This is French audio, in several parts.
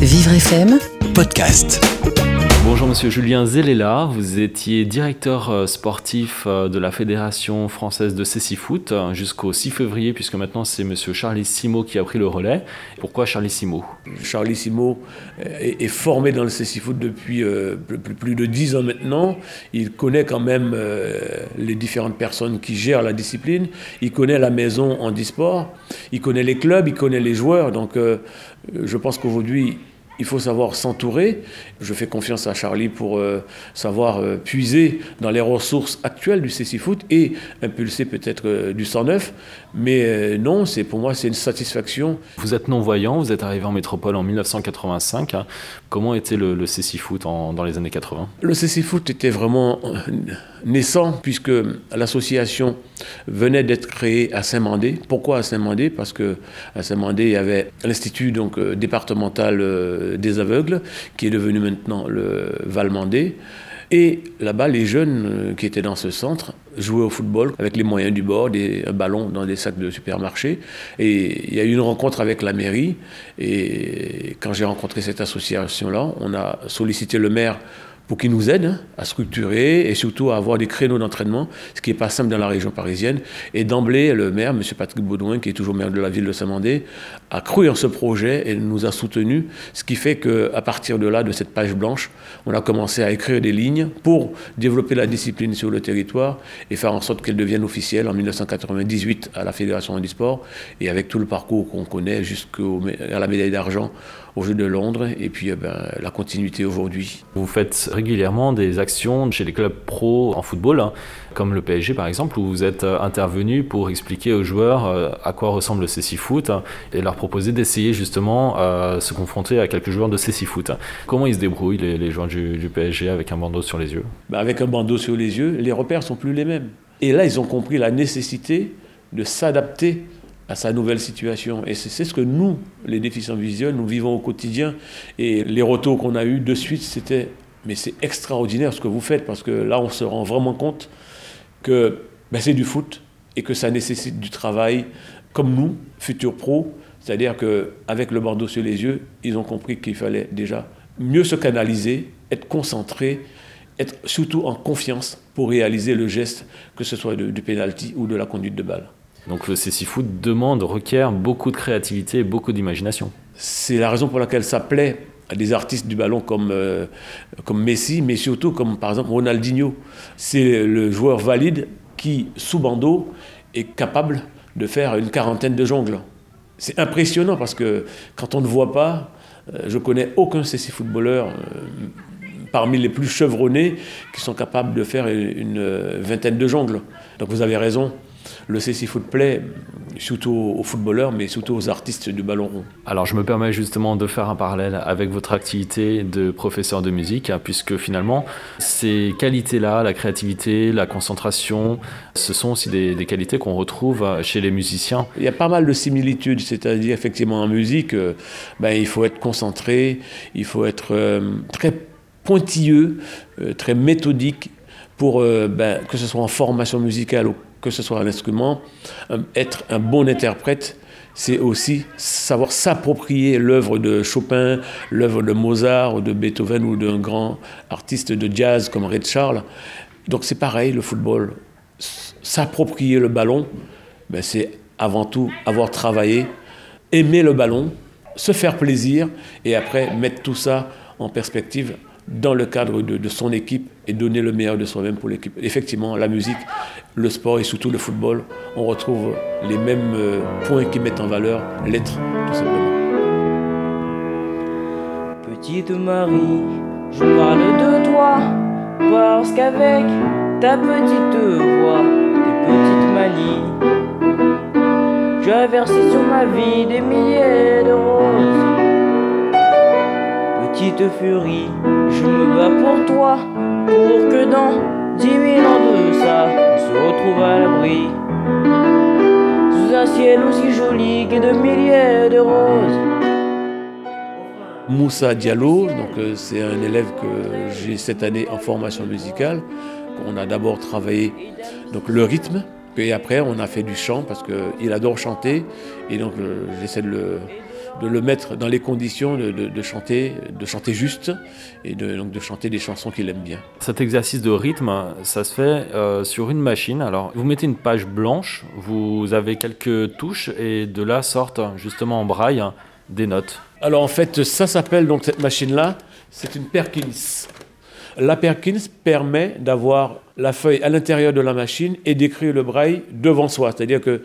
Vivre FM podcast. Bonjour Monsieur Julien Zellela, vous étiez directeur euh, sportif euh, de la Fédération française de Cécifoot euh, jusqu'au 6 février puisque maintenant c'est Monsieur Charlie Simo qui a pris le relais. Pourquoi Charlie Simo? Charlie Simo est, est formé dans le Cécifoot depuis euh, plus, plus de 10 ans maintenant. Il connaît quand même euh, les différentes personnes qui gèrent la discipline. Il connaît la maison en e-sport. Il connaît les clubs, il connaît les joueurs. Donc euh, je pense qu'aujourd'hui, il faut savoir s'entourer. Je fais confiance à Charlie pour euh, savoir euh, puiser dans les ressources actuelles du CC Foot et impulser peut-être euh, du 109. Mais non, c'est pour moi c'est une satisfaction. Vous êtes non-voyant, vous êtes arrivé en métropole en 1985. hein. Comment était le, le Cécifoot en- dans les années 80 Le CC Foot était vraiment naissant puisque l'association venait d'être créée à Saint-Mandé. Pourquoi à Saint-Mandé? Parce que à Saint-Mandé, il y avait l'institut donc euh, départemental euh, des aveugles qui est devenu maintenant le Val-Mandé. Et là-bas, les jeunes euh, qui étaient dans ce centre jouaient au football avec les moyens du bord, des un ballon dans des sacs de supermarché. Et il y a eu une rencontre avec la mairie. Et quand j'ai rencontré cette association-là, on a sollicité le maire pour qu'il nous aide hein, à structurer et surtout à avoir des créneaux d'entraînement, ce qui n'est pas simple dans la région parisienne. Et d'emblée, le maire, M. Patrick Baudouin, qui est toujours maire de la ville de Saint-Mandé, a cru en ce projet et nous a soutenus, ce qui fait qu'à partir de là, de cette page blanche, on a commencé à écrire des lignes pour développer la discipline sur le territoire et faire en sorte qu'elle devienne officielle en 1998 à la Fédération handisport et avec tout le parcours qu'on connaît jusqu'à la médaille d'argent aux Jeux de Londres et puis eh ben, la continuité aujourd'hui. Vous faites régulièrement des actions chez les clubs pro en football, hein, comme le PSG par exemple, où vous êtes euh, intervenu pour expliquer aux joueurs euh, à quoi ressemble le Cécifoot hein, et leur proposer d'essayer justement euh, se confronter à quelques joueurs de Cécifoot. Comment ils se débrouillent les, les joueurs du, du PSG avec un bandeau sur les yeux? Ben, avec un bandeau sur les yeux, les repères sont plus les mêmes. Et là, ils ont compris la nécessité de s'adapter à sa nouvelle situation. Et c'est ce que nous, les déficients visuels, nous vivons au quotidien. Et les retours qu'on a eus de suite, c'était mais c'est extraordinaire ce que vous faites parce que là, on se rend vraiment compte que ben, c'est du foot et que ça nécessite du travail comme nous, futurs pros. C'est-à-dire qu'avec le bandeau sur les yeux, ils ont compris qu'il fallait déjà mieux se canaliser, être concentré, être surtout en confiance pour réaliser le geste, que ce soit du penalty ou de la conduite de balle. Donc le Cécifoot demande, requiert beaucoup de créativité et beaucoup d'imagination. C'est la raison pour laquelle ça plaît à des artistes du ballon comme, euh, comme Messi, mais surtout comme par exemple Ronaldinho. C'est le joueur valide qui, sous bandeau, est capable de faire une quarantaine de jongles. C'est impressionnant parce que quand on ne voit pas, euh, je connais aucun CC footballeur euh, parmi les plus chevronnés qui sont capables de faire une, vingtaine de jongles. Donc vous avez raison, le CC Foot plaît surtout aux footballeurs, mais surtout aux artistes du ballon rond. Alors je me permets justement de faire un parallèle avec votre activité de professeur de musique, hein, puisque finalement ces qualités-là, la créativité, la concentration, ce sont aussi des, des qualités qu'on retrouve chez les musiciens. Il y a pas mal de similitudes, c'est-à-dire effectivement en musique, euh, ben, il faut être concentré, il faut être euh, très pointilleux, euh, très méthodique pour euh, ben, que ce soit en formation musicale ou que ce soit un instrument, euh, être un bon interprète. C'est aussi savoir s'approprier l'œuvre de Chopin, l'œuvre de Mozart, ou de Beethoven ou d'un grand artiste de jazz comme Ray Charles. Donc c'est pareil, le football. S'approprier le ballon, ben, c'est avant tout avoir travaillé, aimer le ballon, se faire plaisir et après mettre tout ça en perspective dans le cadre de, de son équipe et donner le meilleur de soi-même pour l'équipe. Effectivement, la musique, le sport et surtout le football, on retrouve les mêmes euh, points qui mettent en valeur l'être, tout simplement. Petite Marie, je parle de toi parce qu'avec ta petite voix, tes petites manies, as versé sur ma vie des milliers Petite furie, je me bats pour toi, pour que dans dix mille ans de ça, on se retrouve à l'abri. Sous un ciel aussi joli que de milliers de roses. Moussa Diallo, donc euh, c'est un élève que j'ai cette année en formation musicale. On a d'abord travaillé donc le rythme, et après on a fait du chant parce qu'il adore chanter, et donc euh, j'essaie de le, de le mettre dans les conditions de, chanter, de chanter juste et de, donc de chanter des chansons qu'il aime bien. Cet exercice de rythme, ça se fait euh, sur une machine. Alors, vous mettez une page blanche, vous avez quelques touches et de là sortent justement en braille des notes. Alors en fait, ça s'appelle donc cette machine-là, c'est une Perkins. La Perkins permet d'avoir la feuille à l'intérieur de la machine et d'écrire le braille devant soi. C'est-à-dire que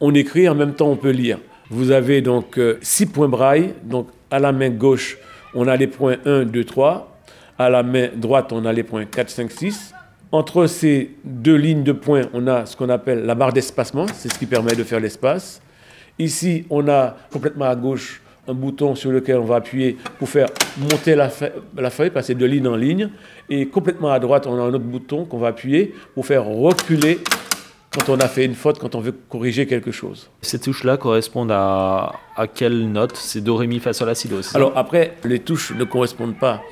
on écrit en même temps on peut lire. Vous avez donc euh, six points braille. Donc à la main gauche, on a les points 1, 2, 3. À la main droite, on a les points 4, 5, 6. Entre ces deux lignes de points, on a ce qu'on appelle la barre d'espacement. C'est ce qui permet de faire l'espace. Ici, on a complètement à gauche un bouton sur lequel on va appuyer pour faire monter la, feuille, passer de ligne en ligne. Et complètement à droite, on a un autre bouton qu'on va appuyer pour faire reculer quand on a fait une faute, quand on veut corriger quelque chose. Ces touches-là correspondent à, à quelle note? C'est Do, Ré, Mi, Fa, Sol, La, Si, Do Alors après, les touches ne correspondent pas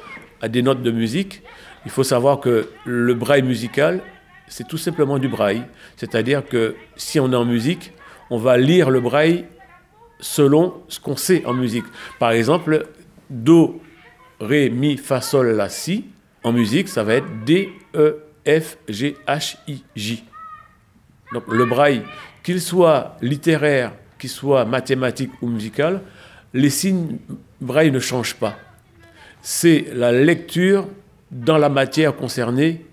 à des notes de musique. Il faut savoir que le braille musical, c'est tout simplement du braille. C'est-à-dire que si on est en musique, on va lire le braille selon ce qu'on sait en musique. Par exemple, Do, Ré, Mi, Fa, Sol, La, Si. En musique, ça va être D, E, F, G, H, I, J. Donc le braille, qu'il soit littéraire, qu'il soit mathématique ou musical, les signes braille ne changent pas. C'est la lecture dans la matière concernée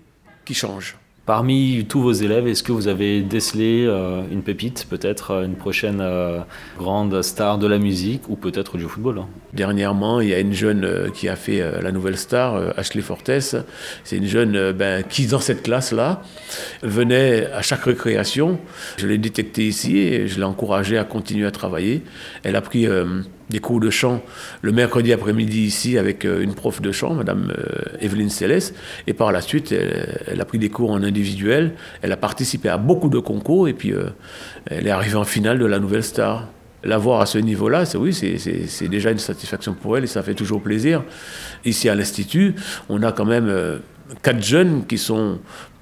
qui change. Parmi tous vos élèves, est-ce que vous avez décelé euh, une pépite, peut-être euh, une prochaine euh, grande star de la musique ou peut-être du football hein? Dernièrement, il y a une jeune qui a fait la nouvelle star, Ashley Fortes. C'est une jeune ben, qui, dans cette classe-là, venait à chaque récréation. Je l'ai détectée ici et je l'ai encouragée à continuer à travailler. Elle a pris des cours de chant le mercredi après-midi ici avec une prof de chant, Madame Evelyne Céleste. Et par la suite, elle, a pris des cours en Elle a participé à beaucoup de concours et puis euh, elle est arrivée en finale de la Nouvelle Star. La voir à ce niveau-là, c'est déjà une satisfaction pour elle et ça fait toujours plaisir. Ici à l'Institut, on a quand même quatre jeunes qui sont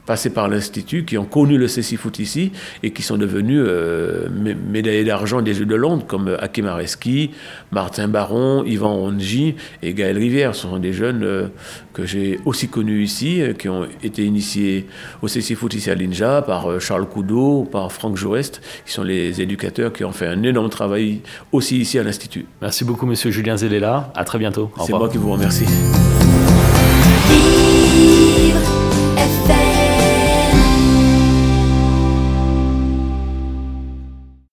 passés par l'Institut, qui ont connu le Foot ici et qui sont devenus euh, médaillés d'argent des Jeux de Londres, comme Hakim Areski, Martin Baron, Yvan Onji et Gaël Rivière. Ce sont des jeunes euh, que j'ai aussi connus ici, euh, qui ont été initiés au Foot ici à l'INJA par Charles Coudot, par Franck Joest, qui sont les éducateurs qui ont fait un énorme travail aussi ici à l'Institut. Merci beaucoup, monsieur Julien Zelela. À très bientôt. C'est moi qui vous remercie.